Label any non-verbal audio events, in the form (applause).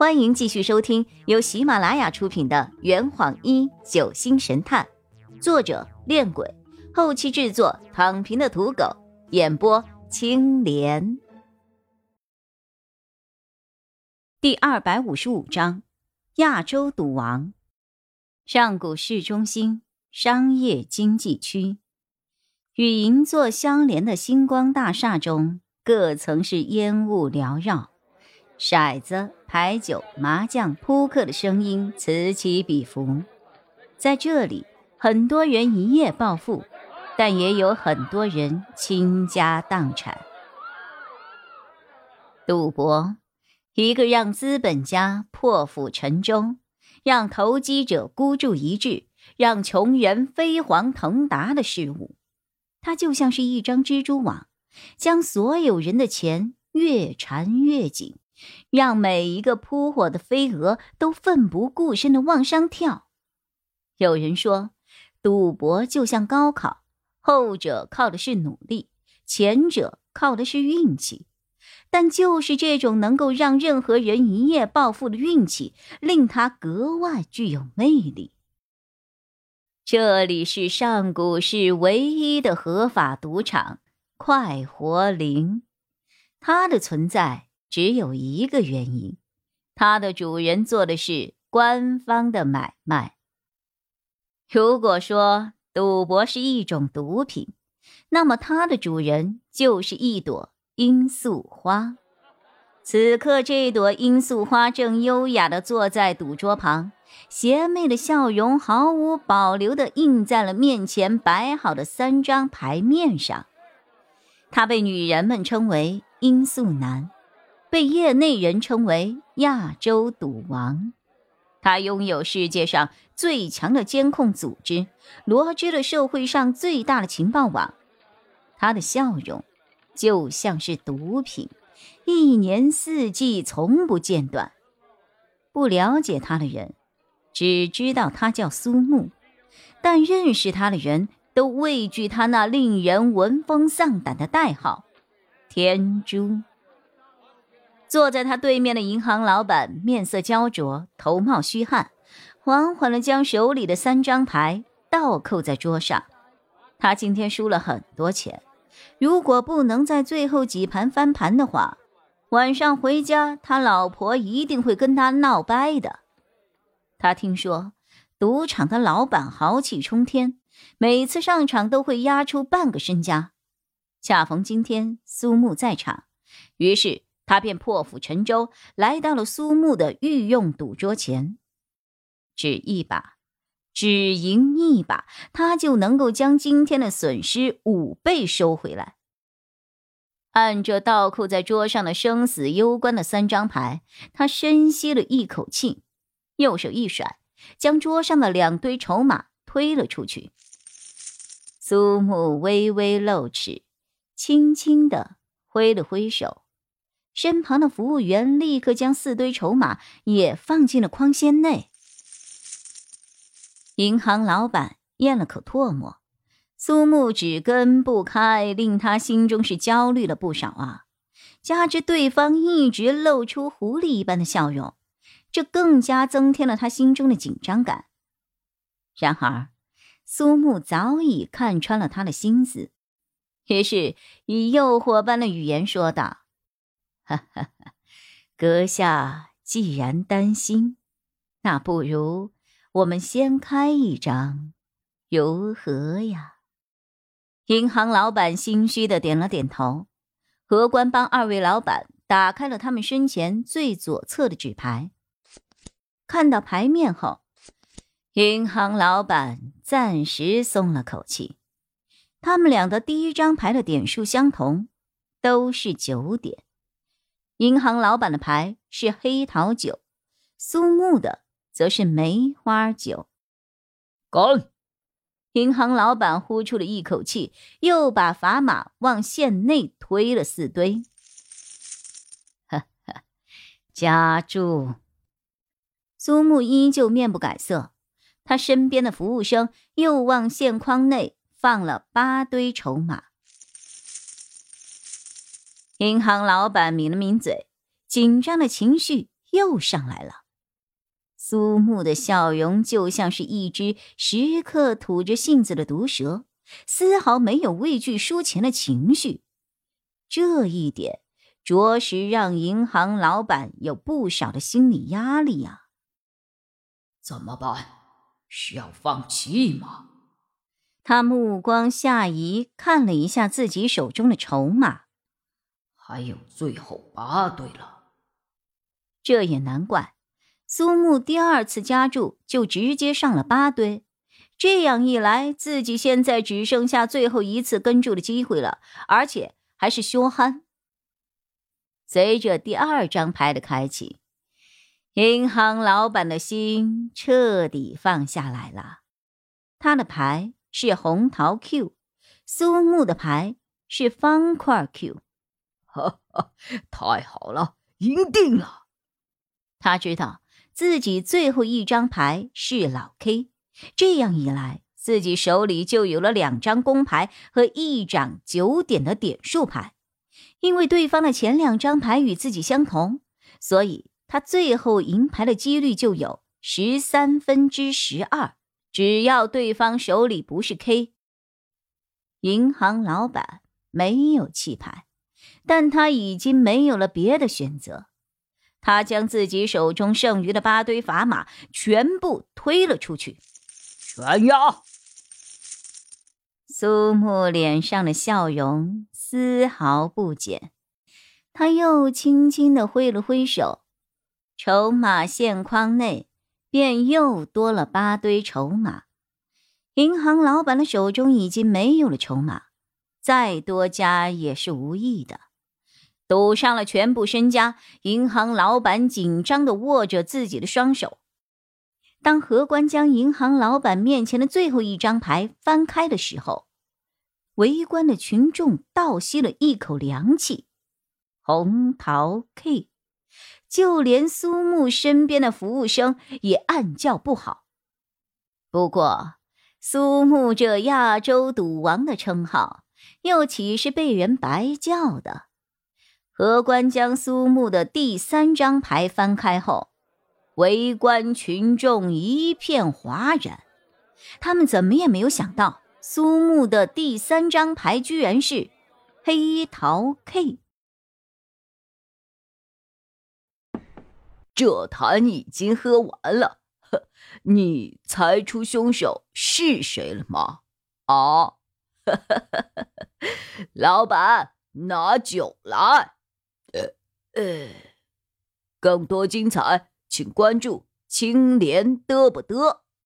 欢迎继续收听由喜马拉雅出品的《圆谎一九星神探》，作者：恋鬼，后期制作：躺平的土狗，演播：青莲。第二百五十五章：亚洲赌王。上古市中心商业经济区，与银座相连的星光大厦中，各层是烟雾缭绕。骰子、牌九、麻将、扑克的声音此起彼伏，在这里，很多人一夜暴富，但也有很多人倾家荡产。赌博，一个让资本家破釜沉舟，让投机者孤注一掷，让穷人飞黄腾达的事物。它就像是一张蜘蛛网，将所有人的钱越缠越紧。让每一个扑火的飞蛾都奋不顾身的往上跳。有人说，赌博就像高考，后者靠的是努力，前者靠的是运气。但就是这种能够让任何人一夜暴富的运气，令他格外具有魅力。这里是上古市唯一的合法赌场——快活林，它的存在。只有一个原因，它的主人做的是官方的买卖。如果说赌博是一种毒品，那么它的主人就是一朵罂粟花。此刻，这朵罂粟花正优雅地坐在赌桌旁，邪魅的笑容毫无保留地印在了面前摆好的三张牌面上。他被女人们称为“罂粟男”。被业内人称为亚洲赌王，他拥有世界上最强的监控组织，罗织了社会上最大的情报网。他的笑容就像是毒品，一年四季从不间断。不了解他的人，只知道他叫苏木，但认识他的人都畏惧他那令人闻风丧胆的代号——天珠。坐在他对面的银行老板面色焦灼，头冒虚汗，缓缓地将手里的三张牌倒扣在桌上。他今天输了很多钱，如果不能在最后几盘翻盘的话，晚上回家他老婆一定会跟他闹掰的。他听说赌场的老板豪气冲天，每次上场都会押出半个身家。恰逢今天苏木在场，于是。他便破釜沉舟，来到了苏木的御用赌桌前。只一把，只赢一把，他就能够将今天的损失五倍收回来。按着倒扣在桌上的生死攸关的三张牌，他深吸了一口气，右手一甩，将桌上的两堆筹码推了出去。苏木微微露齿，轻轻的挥了挥手。身旁的服务员立刻将四堆筹码也放进了筐箱内。银行老板咽了口唾沫，苏木只跟不开，令他心中是焦虑了不少啊。加之对方一直露出狐狸一般的笑容，这更加增添了他心中的紧张感。然而，苏木早已看穿了他的心思，于是以诱惑般的语言说道。哈哈哈，阁下既然担心，那不如我们先开一张，如何呀？银行老板心虚的点了点头。荷官帮二位老板打开了他们身前最左侧的纸牌，看到牌面后，银行老板暂时松了口气。他们俩的第一张牌的点数相同，都是九点。银行老板的牌是黑桃九，苏木的则是梅花九。干！银行老板呼出了一口气，又把砝码往线内推了四堆。(laughs) 哈哈，加注。苏木依旧面不改色，他身边的服务生又往线筐内放了八堆筹码。银行老板抿了抿嘴，紧张的情绪又上来了。苏木的笑容就像是一只时刻吐着信子的毒蛇，丝毫没有畏惧输钱的情绪。这一点着实让银行老板有不少的心理压力啊。怎么办？是要放弃吗？他目光下移，看了一下自己手中的筹码，还有最后八对了。这也难怪，苏木第二次加注就直接上了八堆，这样一来，自己现在只剩下最后一次跟注的机会了，而且还是凶悍。随着第二张牌的开启，银行老板的心彻底放下来了，他的牌。是红桃 Q，苏木的牌是方块 Q，哈，(laughs) 太好了，赢定了！他知道自己最后一张牌是老 K，这样一来，自己手里就有了两张公牌和一张九点的点数牌。因为对方的前两张牌与自己相同，所以他最后赢牌的几率就有十三分之十二。只要对方手里不是 K，银行老板没有弃牌，但他已经没有了别的选择。他将自己手中剩余的八堆砝码全部推了出去，全压。苏木脸上的笑容丝毫不减，他又轻轻的挥了挥手，筹码线框内。便又多了八堆筹码，银行老板的手中已经没有了筹码，再多加也是无益的。赌上了全部身家，银行老板紧张的握着自己的双手。当荷官将银行老板面前的最后一张牌翻开的时候，围观的群众倒吸了一口凉气。红桃 K。就连苏木身边的服务生也暗叫不好。不过，苏木这亚洲赌王的称号，又岂是被人白叫的？荷官将苏木的第三张牌翻开后，围观群众一片哗然。他们怎么也没有想到，苏木的第三张牌居然是黑桃 K。这坛已经喝完了，呵 (laughs) 你猜出凶手是谁了吗？啊，(laughs) 老板，拿酒来。呃呃，更多精彩，请关注青莲嘚不嘚。